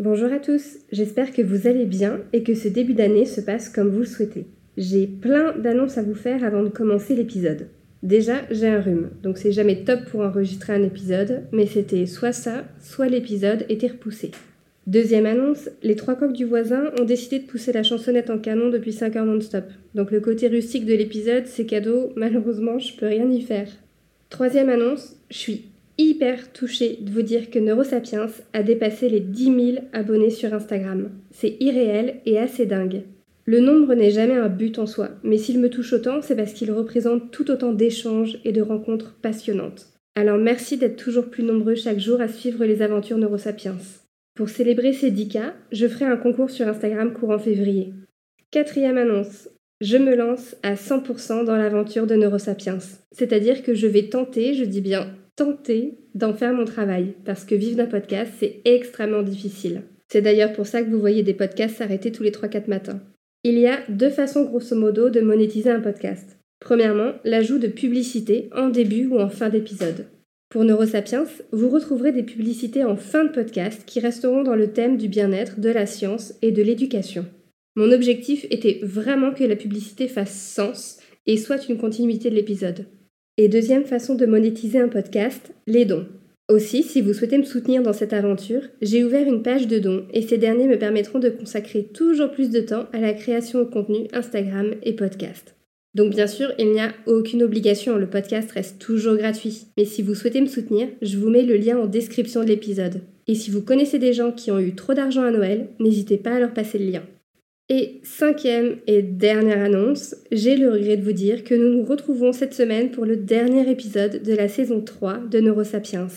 Bonjour à tous, j'espère que vous allez bien et que ce début d'année se passe comme vous le souhaitez. J'ai plein d'annonces à vous faire avant de commencer l'épisode. Déjà, j'ai un rhume, donc c'est jamais top pour enregistrer un épisode, mais c'était soit ça, soit l'épisode était repoussé. Deuxième annonce, les trois coqs du voisin ont décidé de pousser la chansonnette en canon depuis 5 heures non-stop. Donc le côté rustique de l'épisode, c'est cadeau, malheureusement, je peux rien y faire. Troisième annonce, je suis hyper touchée de vous dire que Neurosapiens a dépassé les 10 000 abonnés sur Instagram. C'est irréel et assez dingue. Le nombre n'est jamais un but en soi, mais s'il me touche autant, c'est parce qu'il représente tout autant d'échanges et de rencontres passionnantes. Alors merci d'être toujours plus nombreux chaque jour à suivre les aventures Neurosapiens. Pour célébrer ces 10 cas, je ferai un concours sur Instagram courant février. Quatrième annonce. Je me lance à 100% dans l'aventure de Neurosapiens. C'est-à-dire que je vais tenter, je dis bien tenter d'en faire mon travail, parce que vivre d'un podcast, c'est extrêmement difficile. C'est d'ailleurs pour ça que vous voyez des podcasts s'arrêter tous les 3-4 matins. Il y a deux façons grosso modo de monétiser un podcast. Premièrement, l'ajout de publicités en début ou en fin d'épisode. Pour Neurosapiens, vous retrouverez des publicités en fin de podcast qui resteront dans le thème du bien-être, de la science et de l'éducation. Mon objectif était vraiment que la publicité fasse sens et soit une continuité de l'épisode. Et deuxième façon de monétiser un podcast, les dons. Aussi, si vous souhaitez me soutenir dans cette aventure, j'ai ouvert une page de dons et ces derniers me permettront de consacrer toujours plus de temps à la création de contenu Instagram et podcast. Donc bien sûr, il n'y a aucune obligation, le podcast reste toujours gratuit. Mais si vous souhaitez me soutenir, je vous mets le lien en description de l'épisode. Et si vous connaissez des gens qui ont eu trop d'argent à Noël, n'hésitez pas à leur passer le lien. Et cinquième et dernière annonce, j'ai le regret de vous dire que nous nous retrouvons cette semaine pour le dernier épisode de la saison 3 de Neurosapiens.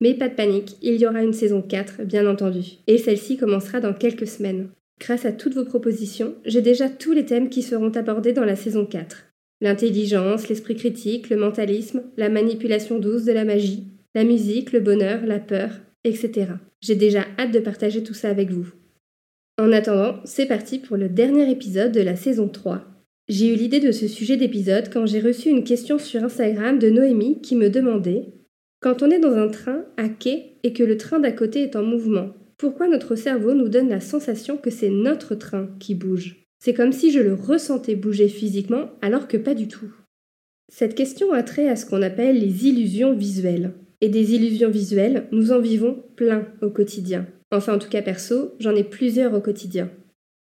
Mais pas de panique, il y aura une saison 4, bien entendu, et celle-ci commencera dans quelques semaines. Grâce à toutes vos propositions, j'ai déjà tous les thèmes qui seront abordés dans la saison 4. L'intelligence, l'esprit critique, le mentalisme, la manipulation douce de la magie, la musique, le bonheur, la peur, etc. J'ai déjà hâte de partager tout ça avec vous. En attendant, c'est parti pour le dernier épisode de la saison 3. J'ai eu l'idée de ce sujet d'épisode quand j'ai reçu une question sur Instagram de Noémie qui me demandait Quand on est dans un train à quai et que le train d'à côté est en mouvement, pourquoi notre cerveau nous donne la sensation que c'est notre train qui bouge? C'est comme si je le ressentais bouger physiquement alors que pas du tout. Cette question a trait à ce qu'on appelle les illusions visuelles. Et des illusions visuelles, nous en vivons plein au quotidien. Enfin, en tout cas perso, j'en ai plusieurs au quotidien.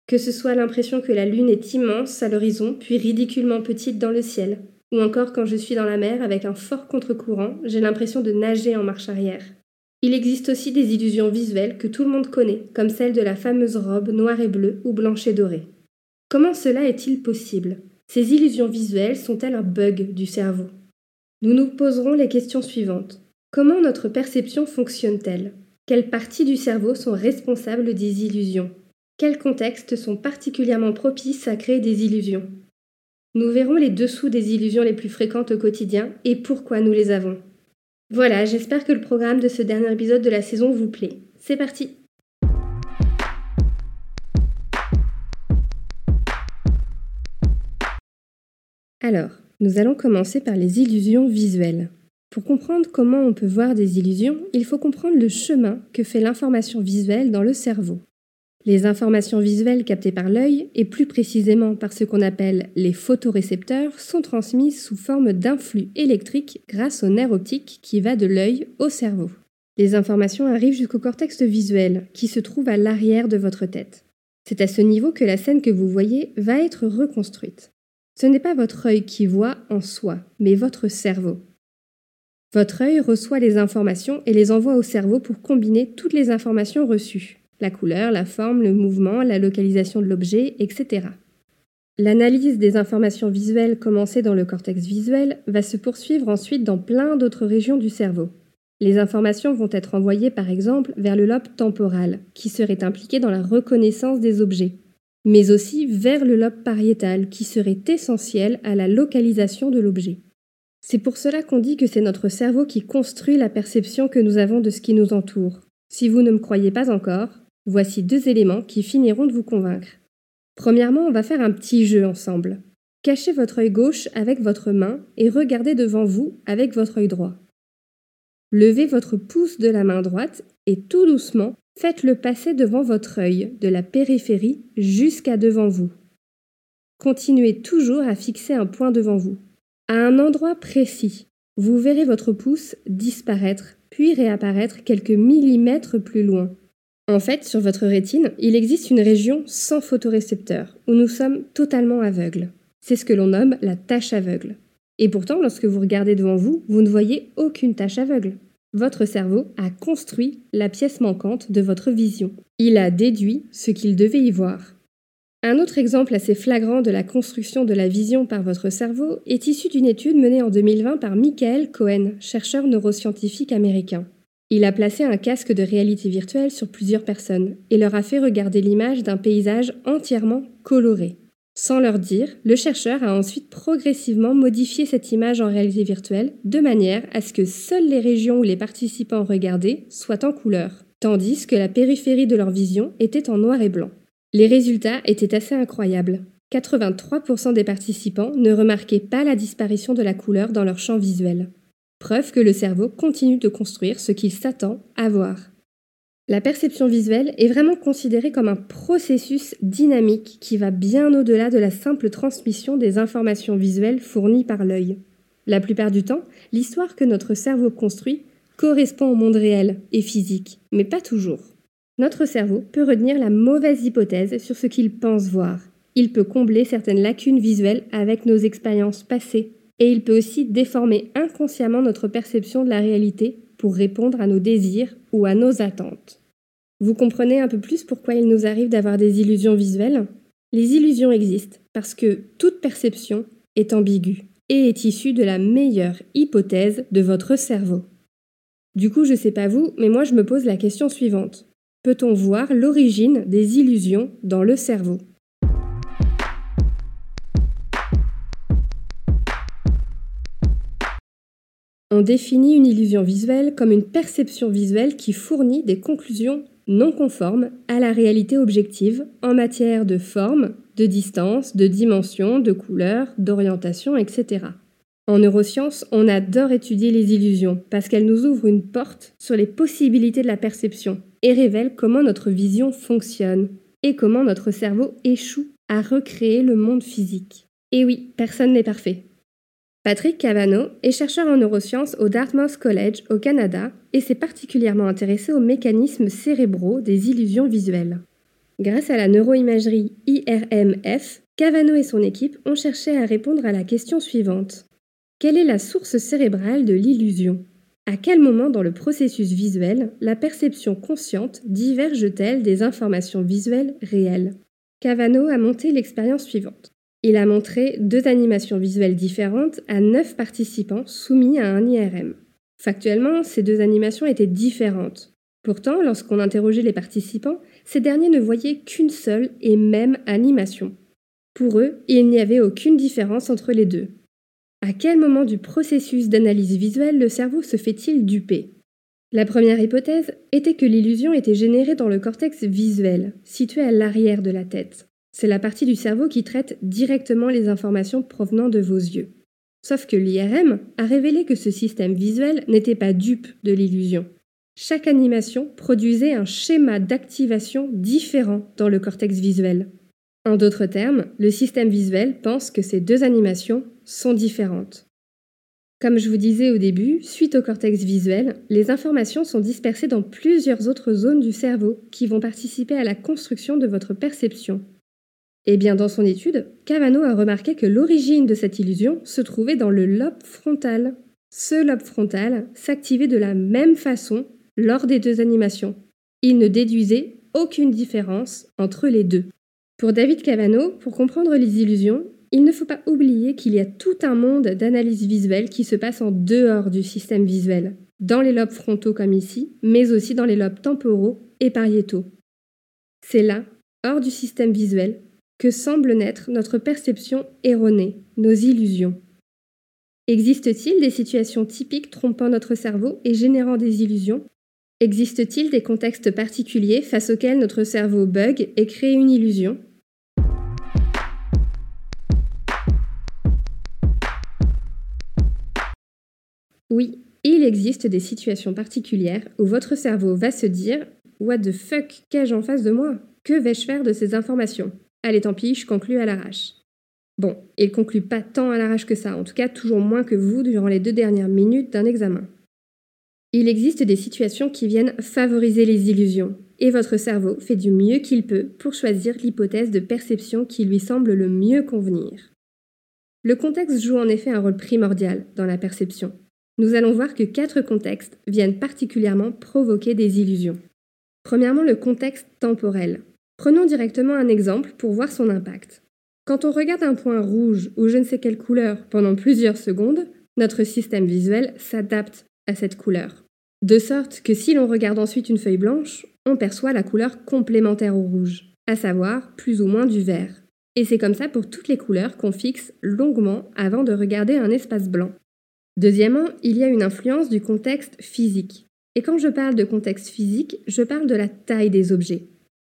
Que ce soit l'impression que la lune est immense à l'horizon, puis ridiculement petite dans le ciel, ou encore quand je suis dans la mer avec un fort contre-courant, j'ai l'impression de nager en marche arrière. Il existe aussi des illusions visuelles que tout le monde connaît, comme celle de la fameuse robe noire et bleue ou blanche et dorée. Comment cela est-il possible? Ces illusions visuelles sont-elles un bug du cerveau? Nous nous poserons les questions suivantes. Comment notre perception fonctionne-t-elle? Quelles parties du cerveau sont responsables des illusions? Quels contextes sont particulièrement propices à créer des illusions? Nous verrons les dessous des illusions les plus fréquentes au quotidien et pourquoi nous les avons. Voilà, j'espère que le programme de ce dernier épisode de la saison vous plaît. C'est parti Alors, nous allons commencer par les illusions visuelles. Pour comprendre comment on peut voir des illusions, il faut comprendre le chemin que fait l'information visuelle dans le cerveau. Les informations visuelles captées par l'œil, et plus précisément par ce qu'on appelle les photorécepteurs, sont transmises sous forme d'influx électrique grâce au nerf optique qui va de l'œil au cerveau. Les informations arrivent jusqu'au cortex visuel, qui se trouve à l'arrière de votre tête. C'est à ce niveau que la scène que vous voyez va être reconstruite. Ce n'est pas votre œil qui voit en soi, mais votre cerveau. Votre œil reçoit les informations et les envoie au cerveau pour combiner toutes les informations reçues la couleur, la forme, le mouvement, la localisation de l'objet, etc. L'analyse des informations visuelles commencée dans le cortex visuel va se poursuivre ensuite dans plein d'autres régions du cerveau. Les informations vont être envoyées par exemple vers le lobe temporal, qui serait impliqué dans la reconnaissance des objets. mais aussi vers le lobe pariétal qui serait essentiel à la localisation de l'objet. C'est pour cela qu'on dit que c'est notre cerveau qui construit la perception que nous avons de ce qui nous entoure. Si vous ne me croyez pas encore, voici deux éléments qui finiront de vous convaincre. Premièrement, on va faire un petit jeu ensemble. Cachez votre œil gauche avec votre main et regardez devant vous avec votre œil droit. Levez votre pouce de la main droite et tout doucement, faites-le passer devant votre œil, de la périphérie jusqu'à devant vous. Continuez toujours à fixer un point devant vous. À un endroit précis, vous verrez votre pouce disparaître, puis réapparaître quelques millimètres plus loin. En fait, sur votre rétine, il existe une région sans photorécepteur, où nous sommes totalement aveugles. C'est ce que l'on nomme la tache aveugle. Et pourtant, lorsque vous regardez devant vous, vous ne voyez aucune tache aveugle. Votre cerveau a construit la pièce manquante de votre vision. Il a déduit ce qu'il devait y voir. Un autre exemple assez flagrant de la construction de la vision par votre cerveau est issu d'une étude menée en 2020 par Michael Cohen, chercheur neuroscientifique américain. Il a placé un casque de réalité virtuelle sur plusieurs personnes et leur a fait regarder l'image d'un paysage entièrement coloré. Sans leur dire, le chercheur a ensuite progressivement modifié cette image en réalité virtuelle de manière à ce que seules les régions où les participants regardaient soient en couleur, tandis que la périphérie de leur vision était en noir et blanc. Les résultats étaient assez incroyables. 83% des participants ne remarquaient pas la disparition de la couleur dans leur champ visuel. Preuve que le cerveau continue de construire ce qu'il s'attend à voir. La perception visuelle est vraiment considérée comme un processus dynamique qui va bien au-delà de la simple transmission des informations visuelles fournies par l'œil. La plupart du temps, l'histoire que notre cerveau construit correspond au monde réel et physique, mais pas toujours. Notre cerveau peut retenir la mauvaise hypothèse sur ce qu'il pense voir. Il peut combler certaines lacunes visuelles avec nos expériences passées. Et il peut aussi déformer inconsciemment notre perception de la réalité pour répondre à nos désirs ou à nos attentes. Vous comprenez un peu plus pourquoi il nous arrive d'avoir des illusions visuelles? Les illusions existent parce que toute perception est ambiguë et est issue de la meilleure hypothèse de votre cerveau. Du coup, je sais pas vous, mais moi je me pose la question suivante. Peut-on voir l'origine des illusions dans le cerveau? On définit une illusion visuelle comme une perception visuelle qui fournit des conclusions non conformes à la réalité objective en matière de forme, de distance, de dimension, de couleur, d'orientation, etc. En neurosciences, on adore étudier les illusions parce qu'elles nous ouvrent une porte sur les possibilités de la perception et révèle comment notre vision fonctionne et comment notre cerveau échoue à recréer le monde physique. Et oui, personne n'est parfait. Patrick Cavano est chercheur en neurosciences au Dartmouth College au Canada et s'est particulièrement intéressé aux mécanismes cérébraux des illusions visuelles. Grâce à la neuroimagerie IRMF, Cavano et son équipe ont cherché à répondre à la question suivante. Quelle est la source cérébrale de l'illusion? À quel moment dans le processus visuel la perception consciente diverge-t-elle des informations visuelles réelles? Cavano a monté l'expérience suivante. Il a montré deux animations visuelles différentes à neuf participants soumis à un IRM. Factuellement, ces deux animations étaient différentes. Pourtant, lorsqu'on interrogeait les participants, ces derniers ne voyaient qu'une seule et même animation. Pour eux, il n'y avait aucune différence entre les deux. À quel moment du processus d'analyse visuelle le cerveau se fait-il duper? La première hypothèse était que l'illusion était générée dans le cortex visuel, situé à l'arrière de la tête. C'est la partie du cerveau qui traite directement les informations provenant de vos yeux. Sauf que l'IRM a révélé que ce système visuel n'était pas dupe de l'illusion. Chaque animation produisait un schéma d'activation différent dans le cortex visuel. En d'autres termes, le système visuel pense que ces deux animations sont différentes. Comme je vous disais au début, suite au cortex visuel, les informations sont dispersées dans plusieurs autres zones du cerveau qui vont participer à la construction de votre perception. Et eh bien dans son étude, Cavano a remarqué que l'origine de cette illusion se trouvait dans le lobe frontal. Ce lobe frontal s'activait de la même façon lors des deux animations. Il ne déduisait aucune différence entre les deux. Pour David Cavano, pour comprendre les illusions, il ne faut pas oublier qu'il y a tout un monde d'analyse visuelle qui se passe en dehors du système visuel, dans les lobes frontaux comme ici, mais aussi dans les lobes temporaux et pariétaux. C'est là, hors du système visuel, que semble naître notre perception erronée, nos illusions. Existe-t-il des situations typiques trompant notre cerveau et générant des illusions? Existe-t-il des contextes particuliers face auxquels notre cerveau bug et crée une illusion? Oui, il existe des situations particulières où votre cerveau va se dire What the fuck, qu'ai-je en face de moi? Que vais-je faire de ces informations? Allez, tant pis, je conclus à l'arrache. Bon, il conclut pas tant à l'arrache que ça, en tout cas toujours moins que vous durant les deux dernières minutes d'un examen. Il existe des situations qui viennent favoriser les illusions, et votre cerveau fait du mieux qu'il peut pour choisir l'hypothèse de perception qui lui semble le mieux convenir. Le contexte joue en effet un rôle primordial dans la perception. Nous allons voir que quatre contextes viennent particulièrement provoquer des illusions. Premièrement, le contexte temporel. Prenons directement un exemple pour voir son impact. Quand on regarde un point rouge ou je ne sais quelle couleur pendant plusieurs secondes, notre système visuel s'adapte à cette couleur. De sorte que si l'on regarde ensuite une feuille blanche, on perçoit la couleur complémentaire au rouge, à savoir plus ou moins du vert. Et c'est comme ça pour toutes les couleurs qu'on fixe longuement avant de regarder un espace blanc. Deuxièmement, il y a une influence du contexte physique. Et quand je parle de contexte physique, je parle de la taille des objets.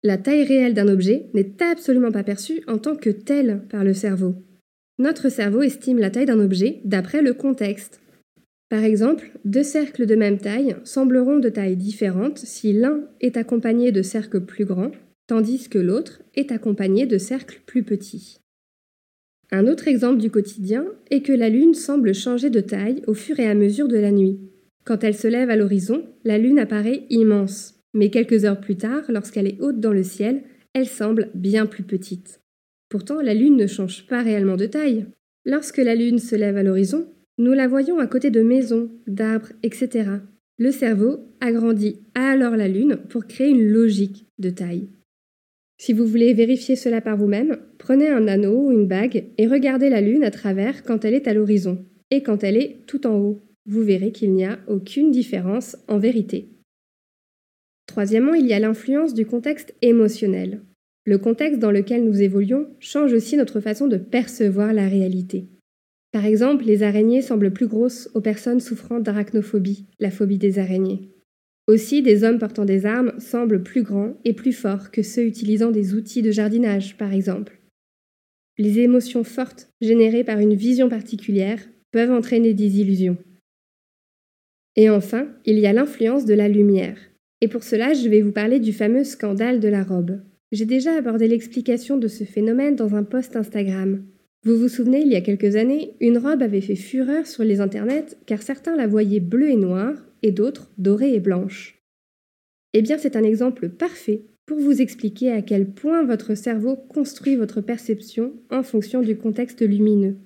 La taille réelle d'un objet n'est absolument pas perçue en tant que telle par le cerveau. Notre cerveau estime la taille d'un objet d'après le contexte. Par exemple, deux cercles de même taille sembleront de taille différente si l'un est accompagné de cercles plus grands, tandis que l'autre est accompagné de cercles plus petits. Un autre exemple du quotidien est que la Lune semble changer de taille au fur et à mesure de la nuit. Quand elle se lève à l'horizon, la Lune apparaît immense, mais quelques heures plus tard, lorsqu'elle est haute dans le ciel, elle semble bien plus petite. Pourtant, la Lune ne change pas réellement de taille. Lorsque la Lune se lève à l'horizon, nous la voyons à côté de maisons, d'arbres, etc. Le cerveau agrandit alors la Lune pour créer une logique de taille. Si vous voulez vérifier cela par vous-même, prenez un anneau ou une bague et regardez la Lune à travers quand elle est à l'horizon et quand elle est tout en haut. Vous verrez qu'il n'y a aucune différence en vérité. Troisièmement, il y a l'influence du contexte émotionnel. Le contexte dans lequel nous évoluons change aussi notre façon de percevoir la réalité. Par exemple, les araignées semblent plus grosses aux personnes souffrant d'arachnophobie, la phobie des araignées. Aussi, des hommes portant des armes semblent plus grands et plus forts que ceux utilisant des outils de jardinage, par exemple. Les émotions fortes générées par une vision particulière peuvent entraîner des illusions. Et enfin, il y a l'influence de la lumière. Et pour cela, je vais vous parler du fameux scandale de la robe. J'ai déjà abordé l'explication de ce phénomène dans un post Instagram. Vous vous souvenez, il y a quelques années, une robe avait fait fureur sur les internets car certains la voyaient bleue et noire et d'autres dorées et blanches. Eh bien, c'est un exemple parfait pour vous expliquer à quel point votre cerveau construit votre perception en fonction du contexte lumineux.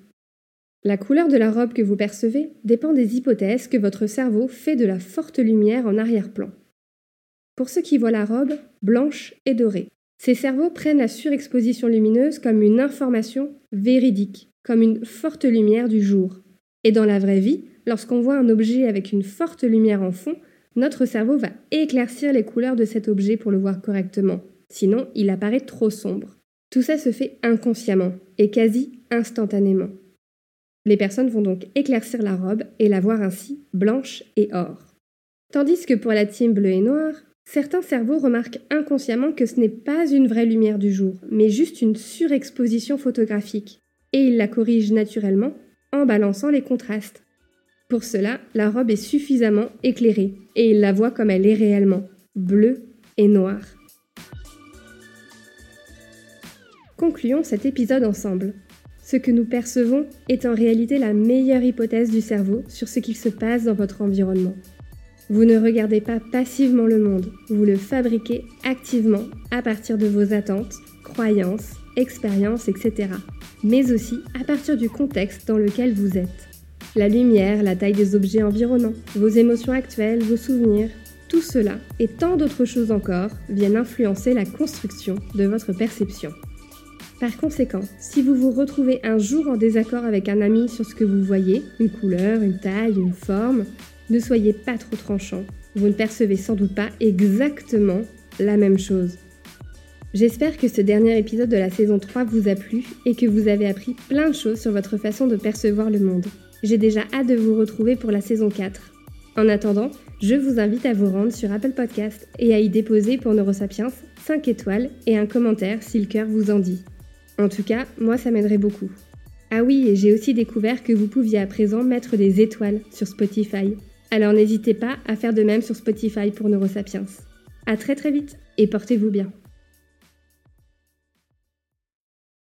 La couleur de la robe que vous percevez dépend des hypothèses que votre cerveau fait de la forte lumière en arrière-plan. Pour ceux qui voient la robe blanche et dorée, ces cerveaux prennent la surexposition lumineuse comme une information véridique, comme une forte lumière du jour. Et dans la vraie vie, lorsqu'on voit un objet avec une forte lumière en fond, notre cerveau va éclaircir les couleurs de cet objet pour le voir correctement. Sinon, il apparaît trop sombre. Tout ça se fait inconsciemment et quasi instantanément. Les personnes vont donc éclaircir la robe et la voir ainsi blanche et or. Tandis que pour la team bleu et noir, certains cerveaux remarquent inconsciemment que ce n'est pas une vraie lumière du jour, mais juste une surexposition photographique, et ils la corrigent naturellement en balançant les contrastes. Pour cela, la robe est suffisamment éclairée et il la voit comme elle est réellement, bleue et noire. Concluons cet épisode ensemble. Ce que nous percevons est en réalité la meilleure hypothèse du cerveau sur ce qu'il se passe dans votre environnement. Vous ne regardez pas passivement le monde, vous le fabriquez activement à partir de vos attentes, croyances, expériences, etc. Mais aussi à partir du contexte dans lequel vous êtes. La lumière, la taille des objets environnants, vos émotions actuelles, vos souvenirs, tout cela et tant d'autres choses encore viennent influencer la construction de votre perception. Par conséquent, si vous vous retrouvez un jour en désaccord avec un ami sur ce que vous voyez, une couleur, une taille, une forme, ne soyez pas trop tranchant. Vous ne percevez sans doute pas exactement la même chose. J'espère que ce dernier épisode de la saison 3 vous a plu et que vous avez appris plein de choses sur votre façon de percevoir le monde. J'ai déjà hâte de vous retrouver pour la saison 4. En attendant, je vous invite à vous rendre sur Apple Podcast et à y déposer pour Neurosapiens 5 étoiles et un commentaire si le cœur vous en dit. En tout cas, moi ça m'aiderait beaucoup. Ah oui, j'ai aussi découvert que vous pouviez à présent mettre des étoiles sur Spotify. Alors n'hésitez pas à faire de même sur Spotify pour Neurosapiens. À très très vite et portez-vous bien.